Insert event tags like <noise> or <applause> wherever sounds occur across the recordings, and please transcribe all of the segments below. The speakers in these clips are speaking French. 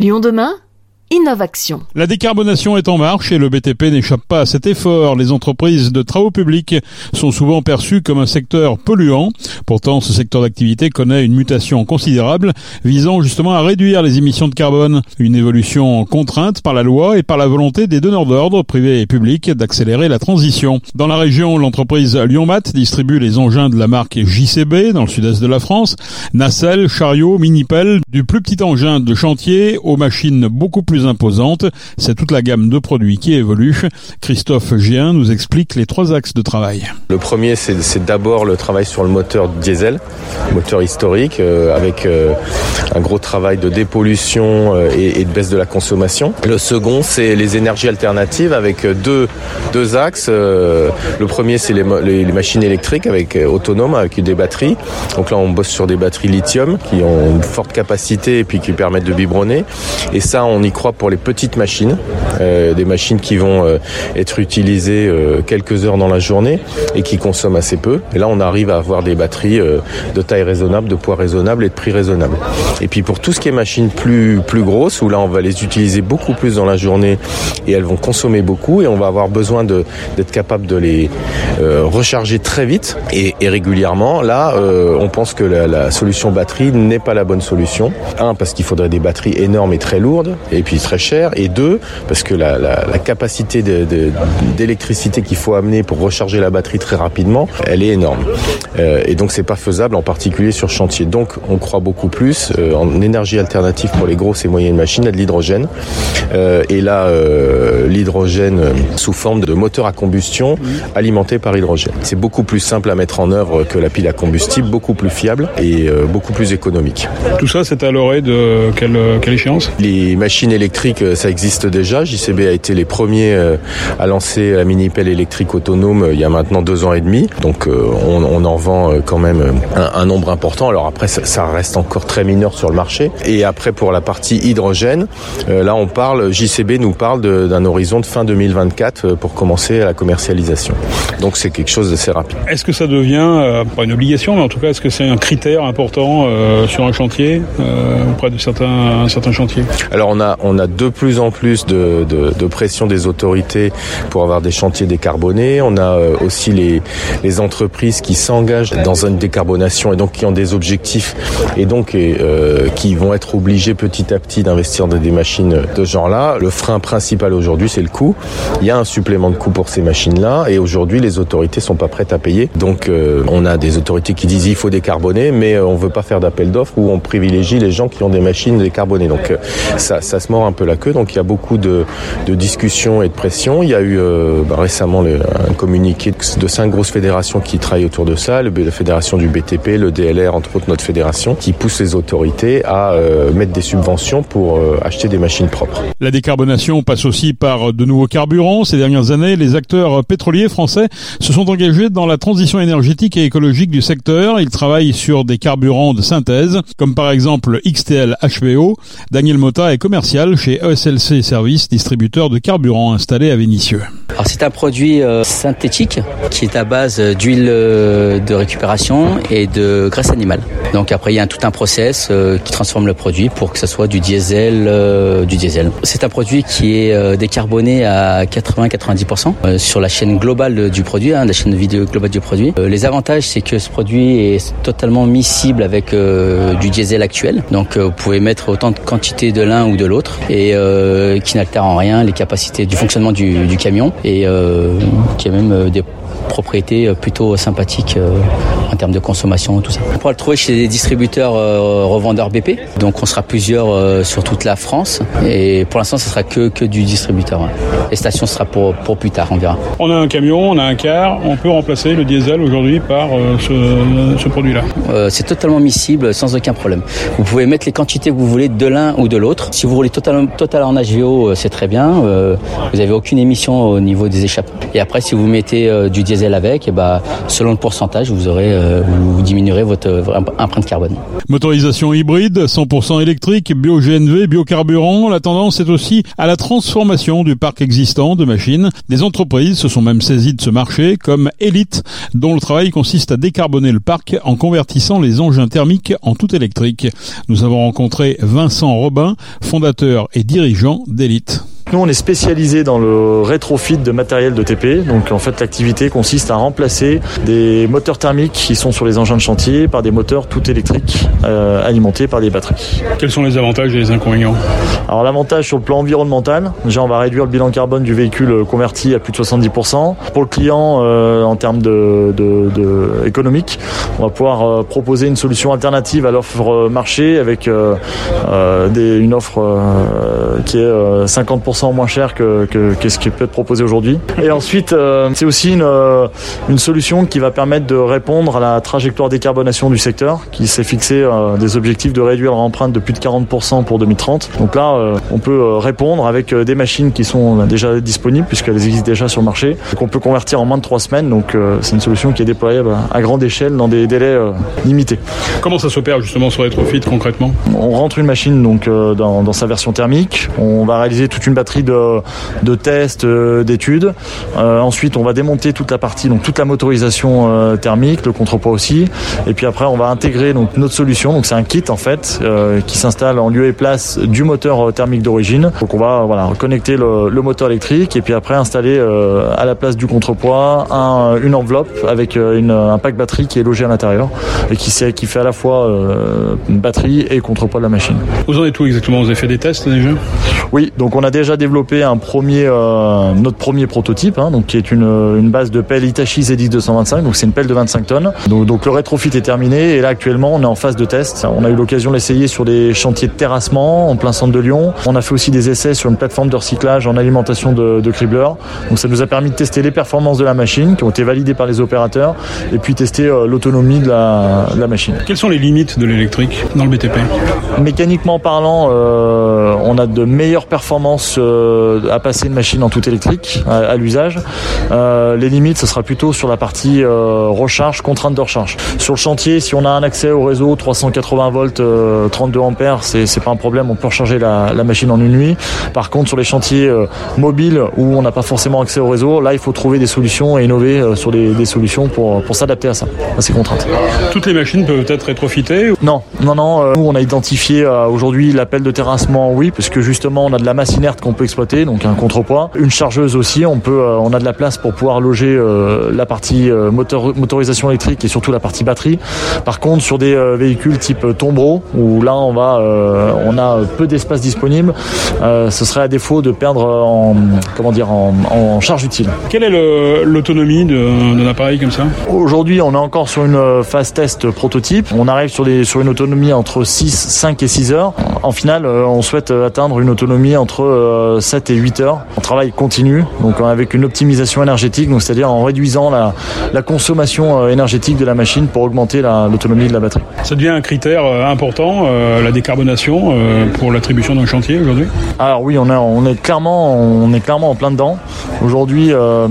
Lyon demain? La décarbonation est en marche et le BTP n'échappe pas à cet effort. Les entreprises de travaux publics sont souvent perçues comme un secteur polluant. Pourtant, ce secteur d'activité connaît une mutation considérable visant justement à réduire les émissions de carbone. Une évolution contrainte par la loi et par la volonté des donneurs d'ordre, privés et publics, d'accélérer la transition. Dans la région, l'entreprise Lyonmat distribue les engins de la marque JCB dans le sud-est de la France. Nacelle, chariot, mini-pelle, du plus petit engin de chantier aux machines beaucoup plus imposante. C'est toute la gamme de produits qui évolue. Christophe Gien nous explique les trois axes de travail. Le premier, c'est d'abord le travail sur le moteur diesel, moteur historique, euh, avec euh, un gros travail de dépollution euh, et, de baisse de la consommation. Le second, c'est les énergies alternatives avec deux, deux axes. le premier, c'est les, machines électriques avec autonomes, avec des batteries. Donc là, on bosse sur des batteries lithium qui ont une forte capacité et puis qui permettent de vibronner. Et ça, on y croit pour les petites machines, euh, des machines qui vont euh, être utilisées euh, quelques heures dans la journée et qui consomment assez peu. Et là, on arrive à avoir des batteries de taille raisonnable, de poids raisonnable et de prix raisonnable. Et puis pour tout ce qui est machines plus plus grosses, où là, on va les utiliser beaucoup plus dans la journée et elles vont consommer beaucoup et on va avoir besoin d'être capable de les recharger très vite et, régulièrement. Là, on pense que la, la solution batterie n'est pas la bonne solution. Un, parce qu'il faudrait des batteries énormes et très lourdes. Et puis très cher, et deux, parce que la, capacité d'électricité qu'il faut amener pour recharger la batterie très rapidement, elle est énorme. Euh, et donc c'est pas faisable, en particulier sur chantier. Donc on croit beaucoup plus euh, en énergie alternative pour les grosses et moyennes machines à de l'hydrogène. Euh, et là, l'hydrogène sous forme de moteur à combustion alimenté par hydrogène. C'est beaucoup plus simple à mettre en œuvre que la pile à combustible, beaucoup plus fiable et beaucoup plus économique. Tout ça, c'est à l'oreille de quelle, quelle échéance? Les machines électriques électrique, euh, ça existe déjà. JCB a été les premiers euh, à lancer la mini-pelle électrique autonome euh, il y a maintenant deux ans et demi. Donc on, en vend quand même un, nombre important. Alors après, ça, reste encore très mineur sur le marché. Et après, pour la partie hydrogène, là on parle, JCB nous parle d'un horizon de fin 2024 pour commencer la commercialisation. Donc c'est quelque chose d'assez rapide. Est-ce que ça devient, pas une obligation, mais en tout cas, est-ce que c'est un critère important sur un chantier, auprès de certains, certains chantiers Alors on a, on a de plus en plus de, pression des autorités pour avoir des chantiers décarbonés. On a euh, aussi les, entreprises qui s'engagent dans une décarbonation et donc qui ont des objectifs et donc euh, qui vont être obligés petit à petit d'investir dans des machines de ce genre-là. Le frein principal aujourd'hui, c'est le coût. Il y a un supplément de coût pour ces machines-là et aujourd'hui, les autorités sont pas prêtes à payer. Donc, euh, on a des autorités qui disent il faut décarboner, mais on veut pas faire d'appel d'offres où on privilégie les gens qui ont des machines décarbonées. Donc, ça, ça se un peu la queue. Donc il y a beaucoup de, discussions et de pression. Il y a eu euh, bah, récemment un communiqué de cinq grosses fédérations qui travaillent autour de ça, la fédération du BTP, le DLR, entre autres notre fédération, qui pousse les autorités à euh, mettre des subventions pour euh, acheter des machines propres. La décarbonation passe aussi par de nouveaux carburants. Ces dernières années, les acteurs pétroliers français se sont engagés dans la transition énergétique et écologique du secteur. Ils travaillent sur des carburants de synthèse, comme par exemple XTL HBO. Daniel Mota est commercial chez ESLC Service, distributeur de carburant installé à Vénissieux. C'est un produit euh, synthétique qui est à base d'huile euh, de récupération et de graisse animale. Donc après il y a tout un process euh, qui transforme le produit pour que ce soit du diesel, du diesel. C'est un produit qui est décarboné à 80-90% sur la chaîne globale du produit, hein, la chaîne vidéo globale du produit. les avantages c'est que ce produit est totalement miscible avec du diesel actuel. Donc vous pouvez mettre autant de quantité de l'un ou de l'autre et qui n'altère en rien les capacités du fonctionnement du, camion euh, qui a même euh, des propriétés euh, plutôt sympathiques euh, en termes de consommation, tout ça. On pourra le trouver chez des distributeurs euh, revendeurs BP. Donc on sera plusieurs sur toute la France. Et pour l'instant, ce sera que, que du distributeur. Les stations sera pour, pour plus tard, on verra. On a un camion, on a un car, on peut remplacer le diesel aujourd'hui par ce, ce produit-là. c'est totalement miscible sans aucun problème. Vous pouvez mettre les quantités que vous voulez de l'un ou de l'autre. Si vous voulez total, total en HVO, c'est très bien. vous n'avez aucune émission au niveau des échappements. Et après, si vous mettez du diesel avec, bah, selon le pourcentage, vous aurez, vous diminuerez votre empreinte carbone. Motorisation hybride, 100% électrique, bio-GNV, biocarburant. La tendance est aussi à la transformation du parc existant de machines. Des entreprises se sont même saisies de ce marché, comme Elite, dont le travail consiste à décarboner le parc en convertissant les engins thermiques en tout électrique. Nous avons rencontré Vincent Robin, fondateur et dirigeant d'Elite. Nous, on est spécialisé dans le rétrofit de matériel de TP. Donc, en fait, l'activité consiste à remplacer des moteurs thermiques qui sont sur les engins de chantier par des moteurs tout électriques euh, alimentés par des batteries. Quels sont les avantages et les inconvénients Alors, l'avantage sur le plan environnemental, déjà, on va réduire le bilan carbone du véhicule converti à plus de 70%. Pour le client, euh, en termes de, de, de, économique, on va pouvoir euh, proposer une solution alternative à l'offre marché avec des, une offre qui est 50% moins cher que, que, ce qui peut être proposé aujourd'hui. Et <laughs> ensuite, euh, c'est aussi une, euh, une solution qui va permettre de répondre à la trajectoire décarbonation du secteur, qui s'est fixé euh, des objectifs de réduire leur empreinte de plus de 40% pour 2030. Donc là, on peut répondre avec des machines qui sont déjà disponibles, puisqu'elles existent déjà sur le marché, qu'on peut convertir en moins de 3 semaines. Donc c'est une solution qui est déployable à grande échelle dans des délais limités. Comment ça s'opère justement sur Retrofit concrètement? On rentre une machine donc dans, dans sa version thermique, on va réaliser toute une batterie de, de tests, euh, d'études. Euh, ensuite, on va démonter toute la partie, donc toute la motorisation euh, thermique, le contrepoids aussi. Et puis après, on va intégrer donc notre solution. Donc c'est un kit en fait qui s'installe en lieu et place du moteur thermique d'origine. Donc on va voilà reconnecter le, le, moteur électrique et puis après installer à la place du contrepoids un, une enveloppe avec une, un pack batterie qui est logé à l'intérieur et qui, qui fait à la fois une batterie et contrepoids de la machine. Vous en êtes où exactement? Vous avez fait des tests déjà? Oui, donc on a déjà développé un premier, euh, notre premier prototype, hein, donc qui est une, une, base de pelle Hitachi ZX 225, donc c'est une pelle de 25 tonnes. Donc, donc, le rétrofit est terminé et là actuellement on est en phase de test. On a eu l'occasion d'essayer sur des chantiers de terrassement en plein centre de Lyon. On a fait aussi des essais sur une plateforme de recyclage en alimentation de, de cribleurs. Donc ça nous a permis de tester les performances de la machine qui ont été validées par les opérateurs et puis tester euh, l'autonomie de la, de la, machine. Quelles sont les limites de l'électrique dans le BTP Mécaniquement parlant, euh, on a de meilleures performances euh, à passer une machine en tout électrique à, à l'usage. Euh, les limites, ce sera plutôt sur la partie euh, recharge, contrainte de recharge. Sur le chantier, si on a un accès au réseau 380 volts, 32 ampères, c'est pas un problème, on peut recharger la, la, machine en une nuit. Par contre, sur les chantiers mobiles où on n'a pas forcément accès au réseau, là, il faut trouver des solutions et innover sur des, des solutions pour, pour s'adapter à ça, à ces contraintes. Toutes les machines peuvent être rétrofitées Non, non, non. nous, on a identifié aujourd'hui l'appel de terrassement, oui, parce que justement, on a de la masse inerte qu'on peut exploiter, donc un contrepoids. Une chargeuse aussi, on peut, euh, on a de la place pour pouvoir loger euh, la partie euh, motorisation électrique et surtout la partie batterie. Par contre, sur des véhicules type tombereau, où là on va, on a peu d'espace disponible, ce serait à défaut de perdre en, comment dire, en, en charge utile. Quelle est l'autonomie d'un appareil comme ça? Aujourd'hui, on est encore sur une phase test prototype. On arrive sur, des, sur une autonomie entre 6, 5 et 6 heures. En finale, on souhaite atteindre une autonomie entre 7 et 8 heures. On travaille continu, donc avec une optimisation énergétique, donc c'est-à-dire en réduisant la, la, consommation énergétique de la machine pour augmenter l'autonomie de la batterie. Ça devient un critère important, euh, la décarbonation, euh, pour l'attribution d'un chantier aujourd'hui? Alors oui, on est, on est, clairement, on est clairement en plein dedans. Aujourd'hui, euh,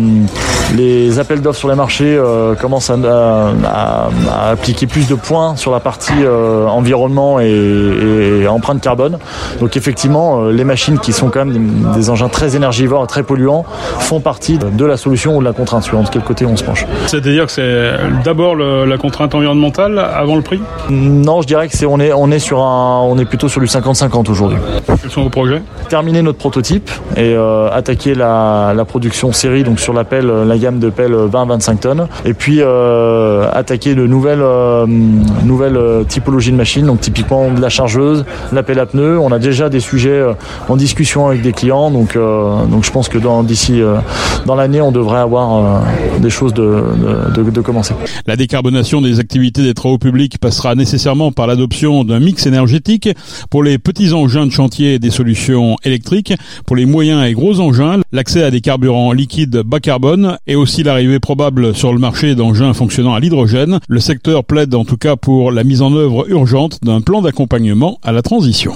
les appels d'offres sur les marchés euh, commencent à, à, à, appliquer plus de points sur la partie euh, environnement et, et, empreinte carbone. Donc effectivement, euh, les machines qui sont quand même des, des, engins très énergivores et très polluants font partie de la solution ou de la contrainte, suivant de quel côté on se penche. C'est-à-dire que c'est d'abord la contrainte environnementale avant le prix? Non, je dirais que c'est on est on est sur un on est plutôt sur du 50-50 aujourd'hui. Quels sont vos projets? Terminer notre prototype et euh, attaquer la, la, production série donc sur l'appel la gamme de pelles 20-25 tonnes. Et puis euh, attaquer de nouvelles euh, nouvelles euh, typologies de machines. Donc typiquement de la chargeuse la pelle à pneus. On a déjà des sujets euh, en discussion avec des clients. Donc euh, donc je pense que d'ici euh, dans l'année on devrait avoir des choses de, de commencer. La décarbonation des activités des travaux publics passera nécessairement par l'adoption d'un mix énergétique pour les petits engins de chantier des solutions électriques. Pour les moyens et gros engins l'accès à des carburants liquides bas carbone et aussi l'arrivée probable sur le marché d'engins fonctionnant à l'hydrogène. Le secteur plaide en tout cas pour la mise en œuvre urgente d'un plan d'accompagnement à la transition.